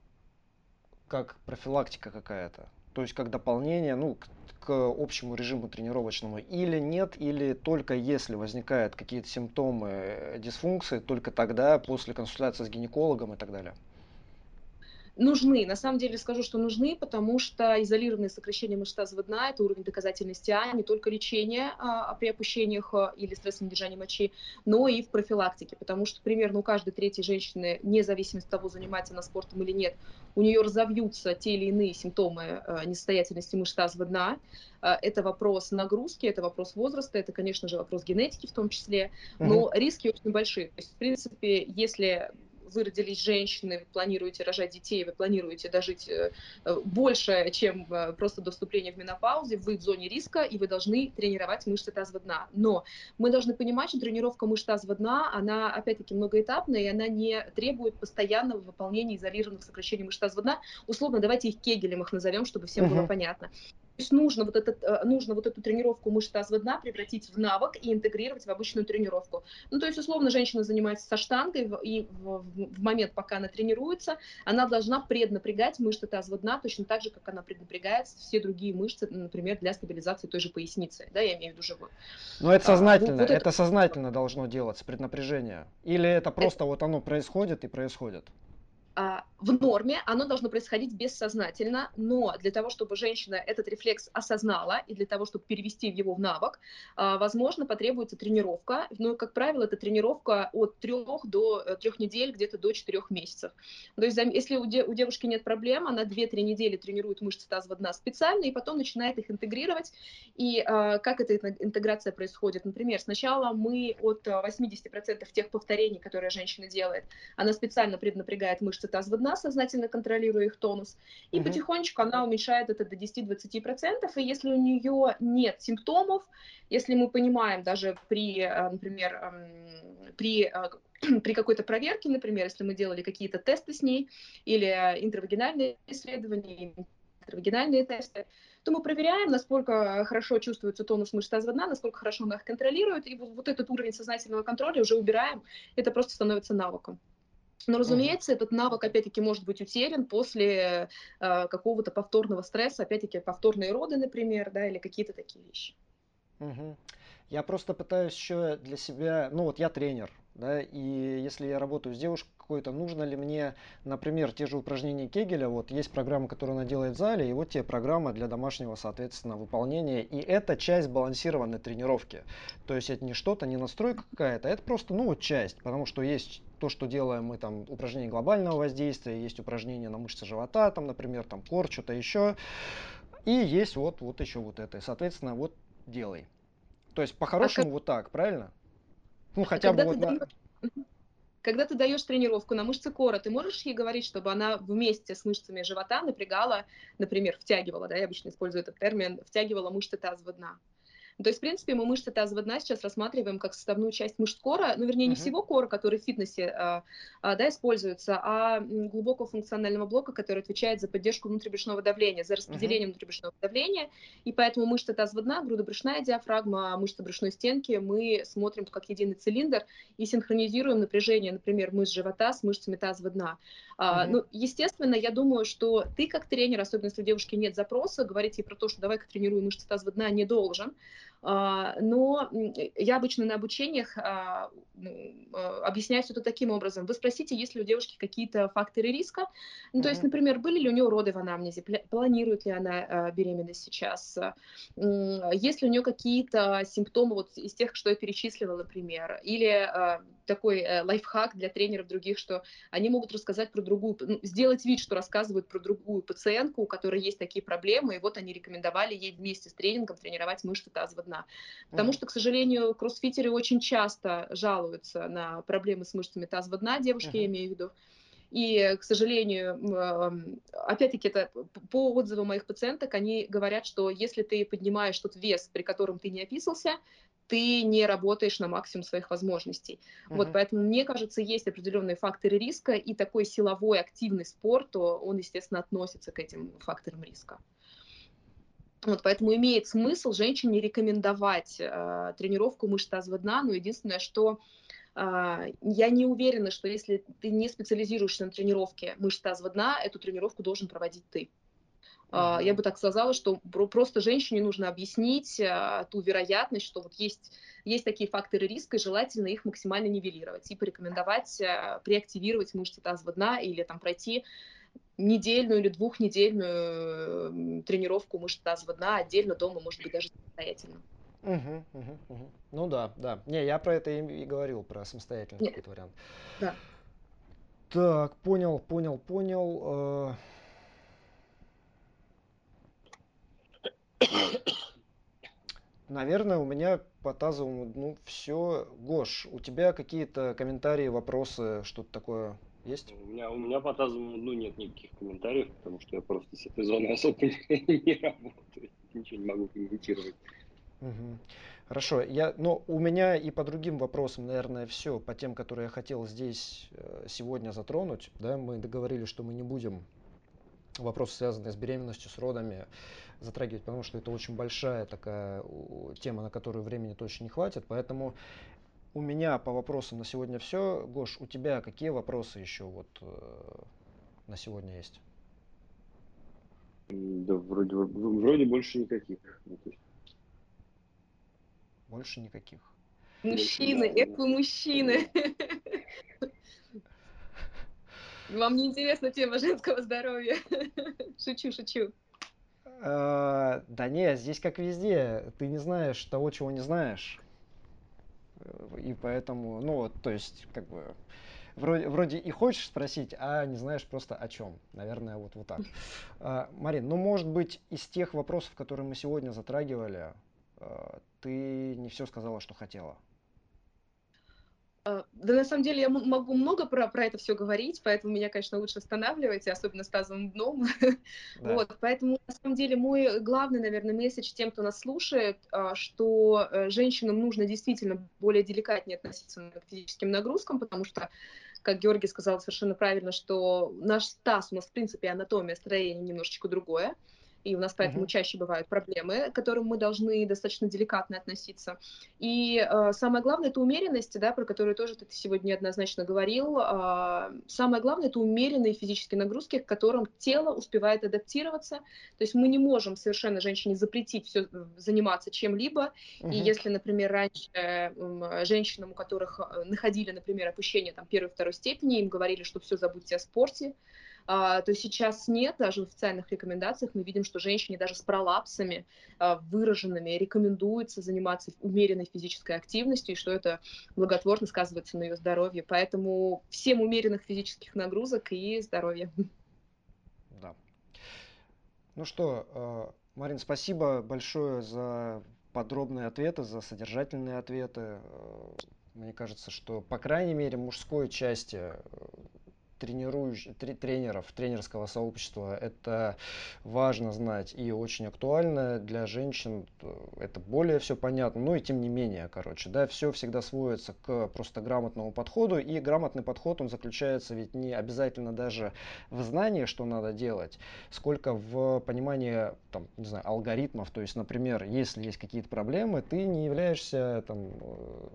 как профилактика какая-то? То есть как дополнение, ну, к общему режиму тренировочному или нет, или только если возникают какие-то симптомы э, дисфункции, только тогда после консультации с гинекологом и так далее? Нужны. На самом деле скажу, что нужны, потому что изолированное сокращение мышц тазового дна – это уровень доказательности А, не только лечение а, при опущениях а, или стрессовом недержании мочи, но и в профилактике, потому что примерно у каждой третьей женщины, вне зависимости от того, занимается она спортом или нет, у нее разовьются те или иные симптомы а, несостоятельности мышц тазового дна. А, это вопрос нагрузки, это вопрос возраста, это, конечно же, вопрос генетики в том числе, но угу. риски очень большие. То есть, в принципе, если вы родились женщиной, вы планируете рожать детей, вы планируете дожить э, больше, чем э, просто до вступления в менопаузе, вы в зоне риска, и вы должны тренировать мышцы тазового дна. Но мы должны понимать, что тренировка мышц тазового дна, она, опять-таки, многоэтапная, и она не требует постоянного выполнения изолированных сокращений мышц тазового дна. Условно, давайте их кегелем их назовем, чтобы всем uh-huh. было понятно есть нужно вот, этот, э, нужно вот эту тренировку мышц тазового дна превратить в навык и интегрировать в обычную тренировку. Ну, то есть, условно, женщина занимается со штангой, и в, в момент, пока она тренируется, она должна преднапрягать мышцы тазового дна точно так же, как она преднапрягает все другие мышцы, например, для стабилизации той же поясницы, да, я имею в виду живот. Но это сознательно, а, вот, вот это... это сознательно должно делаться, преднапряжение. Или это просто это... вот оно происходит и происходит? А, в норме оно должно происходить бессознательно, но для того, чтобы женщина этот рефлекс осознала и для того, чтобы перевести его в навык, а, возможно, потребуется тренировка. Но, как правило, это тренировка от трех до э, трех недель, где-то до четырех месяцев. То есть, если у, де, у девушки нет проблем, она 2-3 недели тренирует мышцы тазового дна специально и потом начинает их интегрировать. И а, как эта интеграция происходит? Например, сначала мы от 80% тех повторений, которые женщина делает, она специально преднапрягает мышцы тазового дна, сознательно контролируя их тонус, и угу. потихонечку она уменьшает это до 10-20%, и если у нее нет симптомов, если мы понимаем даже при, э, например, эм, при э, при какой-то проверке, например, если мы делали какие-то тесты с ней или интравагинальные исследования, интервагинальные тесты, то мы проверяем, насколько хорошо чувствуется тонус мышц тазового дна, насколько хорошо она их контролирует, и вот, вот этот уровень сознательного контроля уже убираем, это просто становится навыком. Но, разумеется, этот навык, опять-таки, может быть утерян после э, какого-то повторного стресса, опять-таки, повторные роды, например, да, или какие-то такие вещи. Uh-huh. Я просто пытаюсь еще для себя, ну вот я тренер, да, и если я работаю с девушкой какой-то, нужно ли мне, например, те же упражнения Кегеля, вот есть программа, которую она делает в зале, и вот те программы для домашнего, соответственно, выполнения, и это часть балансированной тренировки, то есть это не что-то, не настройка какая-то, это просто, ну, вот часть, потому что есть то, что делаем мы там упражнения глобального воздействия, есть упражнения на мышцы живота, там, например, там кор, что-то еще, и есть вот, вот еще вот это, соответственно, вот делай. То есть по-хорошему а как... вот так, правильно? Ну, хотя бы вот на... Когда ты даешь тренировку на мышцы кора, ты можешь ей говорить, чтобы она вместе с мышцами живота напрягала, например, втягивала, да, я обычно использую этот термин, втягивала мышцы тазового дна. То есть, в принципе, мы мышцы тазового дна сейчас рассматриваем как составную часть мышц кора, ну, вернее, не uh-huh. всего кора, который в фитнесе а, а, да, используется, а глубокого функционального блока, который отвечает за поддержку внутрибрюшного давления, за распределение uh-huh. внутрибрюшного давления, и поэтому мышцы тазового дна, грудобрюшная диафрагма, мышцы брюшной стенки мы смотрим как единый цилиндр и синхронизируем напряжение, например, мышц живота с мышцами тазового дна. Uh-huh. Ну, естественно, я думаю, что ты как тренер, особенно если у девушки нет запроса, говорить ей про то, что давай-ка тренирую мышцы тазового дна, не должен. А, но я обычно на обучениях а, а, объясняю все это таким образом. Вы спросите, есть ли у девушки какие-то факторы риска. Ну, то есть, например, были ли у нее роды в анамнезе, планирует ли она беременность сейчас, есть ли у нее какие-то симптомы вот из тех, что я перечислила, например, или такой э, лайфхак для тренеров других, что они могут рассказать про другую, ну, сделать вид, что рассказывают про другую пациентку, у которой есть такие проблемы, и вот они рекомендовали ей вместе с тренингом тренировать мышцы тазового дна. Потому mm-hmm. что, к сожалению, кроссфитеры очень часто жалуются на проблемы с мышцами тазового дна, девушки, mm-hmm. я имею в виду. И, к сожалению, опять-таки, это по отзывам моих пациенток, они говорят, что если ты поднимаешь тот вес, при котором ты не описался, ты не работаешь на максимум своих возможностей. Uh-huh. Вот, поэтому, мне кажется, есть определенные факторы риска, и такой силовой активный спорт, он, естественно, относится к этим факторам риска. Вот, поэтому имеет смысл женщине рекомендовать э, тренировку мышц тазового дна, но единственное, что э, я не уверена, что если ты не специализируешься на тренировке мышц тазового дна, эту тренировку должен проводить ты. Uh-huh. Я бы так сказала, что просто женщине нужно объяснить а, ту вероятность, что вот есть, есть такие факторы риска, и желательно их максимально нивелировать и порекомендовать а, приактивировать мышцы тазового дна или там пройти недельную или двухнедельную тренировку мышц тазового дна отдельно дома, может быть, даже самостоятельно. Угу, угу, угу. Ну да, да. Не, я про это и, и говорил, про самостоятельный какой-то вариант. Да. Так, понял, понял, понял. Э, Наверное, у меня по тазовому дну все. Гош, у тебя какие-то комментарии, вопросы, что-то такое есть? У меня, у меня по тазовому дну нет никаких комментариев, потому что я просто с этой зоной особо не работаю, ничего не могу комментировать. Угу. Хорошо, я, но у меня и по другим вопросам, наверное, все, по тем, которые я хотел здесь э, сегодня затронуть. Да, мы договорились, что мы не будем вопросы, связанные с беременностью, с родами, затрагивать, потому что это очень большая такая тема, на которую времени точно не хватит. Поэтому у меня по вопросам на сегодня все. Гош, у тебя какие вопросы еще вот э, на сегодня есть? Да, вроде, вроде больше никаких. Больше никаких. Мужчины, эх вы мужчины. Вам не интересна тема женского здоровья. Шучу, шучу. А, да не, здесь как везде. Ты не знаешь того, чего не знаешь. И поэтому, ну вот, то есть, как бы, вроде, вроде и хочешь спросить, а не знаешь просто о чем. Наверное, вот, вот так. А, Марин, ну, может быть, из тех вопросов, которые мы сегодня затрагивали, а, ты не все сказала, что хотела. А, да, на самом деле я могу много про, про это все говорить, поэтому меня, конечно, лучше останавливайте, особенно с тазовым дном. Да. Вот, поэтому, на самом деле, мой главный, наверное, месседж тем, кто нас слушает, а, что э, женщинам нужно действительно более деликатнее относиться к физическим нагрузкам, потому что как Георгий сказал совершенно правильно, что наш таз, у нас, в принципе, анатомия, строение немножечко другое и у нас поэтому uh-huh. чаще бывают проблемы, к которым мы должны достаточно деликатно относиться. И э, самое главное это умеренность, да, про которую тоже ты сегодня однозначно говорил. Э, самое главное это умеренные физические нагрузки, к которым тело успевает адаптироваться. То есть мы не можем совершенно женщине запретить все заниматься чем-либо. Uh-huh. И если, например, раньше э, женщинам, у которых э, находили, например, опущение там первой второй степени, им говорили, что все забудьте о спорте, то сейчас нет, даже в официальных рекомендациях мы видим, что женщине даже с пролапсами а, выраженными рекомендуется заниматься умеренной физической активностью, и что это благотворно сказывается на ее здоровье. Поэтому всем умеренных физических нагрузок и здоровья. Да. Ну что, а, Марин, спасибо большое за подробные ответы, за содержательные ответы. Мне кажется, что, по крайней мере, мужской части тренирующих, тренеров, тренерского сообщества. Это важно знать и очень актуально для женщин. Это более все понятно. Ну и тем не менее, короче, да, все всегда сводится к просто грамотному подходу. И грамотный подход, он заключается ведь не обязательно даже в знании, что надо делать, сколько в понимании, там, не знаю, алгоритмов. То есть, например, если есть какие-то проблемы, ты не являешься там э,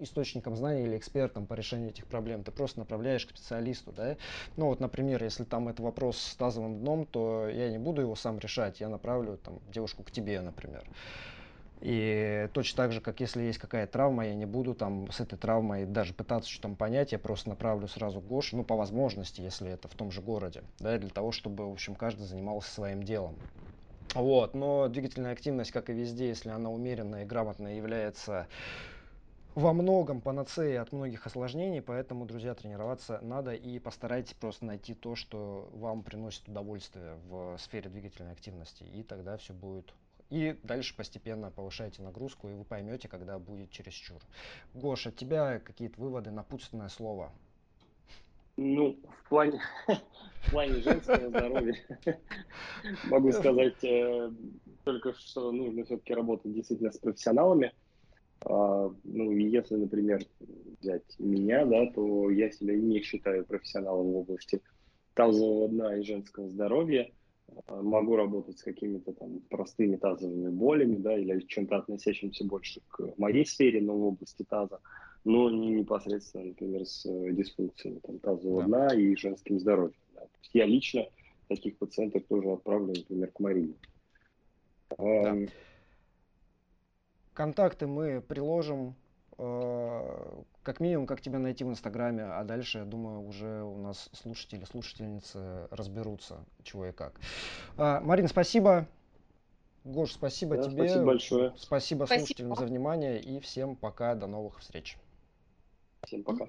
источником знаний или экспертом по решению этих проблем. Ты просто направляешь к специалисту, да, ну вот, например, если там это вопрос с тазовым дном, то я не буду его сам решать, я направлю там девушку к тебе, например. И точно так же, как если есть какая-то травма, я не буду там с этой травмой даже пытаться что-то понять, я просто направлю сразу Гош, ну, по возможности, если это в том же городе, да, для того, чтобы, в общем, каждый занимался своим делом. Вот, но двигательная активность, как и везде, если она умеренная и грамотная, является во многом панацея от многих осложнений, поэтому, друзья, тренироваться надо и постарайтесь просто найти то, что вам приносит удовольствие в сфере двигательной активности, и тогда все будет и дальше постепенно повышайте нагрузку, и вы поймете, когда будет чересчур. Гоша, от тебя какие-то выводы, напутственное слово? Ну, в плане, в плане женского здоровья могу сказать э, только, что нужно все-таки работать действительно с профессионалами, ну, если, например, взять меня, да, то я себя не считаю профессионалом в области тазового дна и женского здоровья. А, могу работать с какими-то там простыми тазовыми болями, да, или чем-то относящимся больше к моей сфере, но в области таза, но не непосредственно, например, с дисфункциями там, тазового да. дна и женским здоровьем. Да. я лично таких пациентов тоже отправлю, например, к Марине. Да. Контакты мы приложим, э, как минимум, как тебя найти в Инстаграме, а дальше, я думаю, уже у нас слушатели, слушательницы разберутся, чего и как. А, Марин, спасибо. Гош, спасибо да, тебе. Спасибо большое. Спасибо, спасибо слушателям за внимание и всем пока, до новых встреч. Всем пока.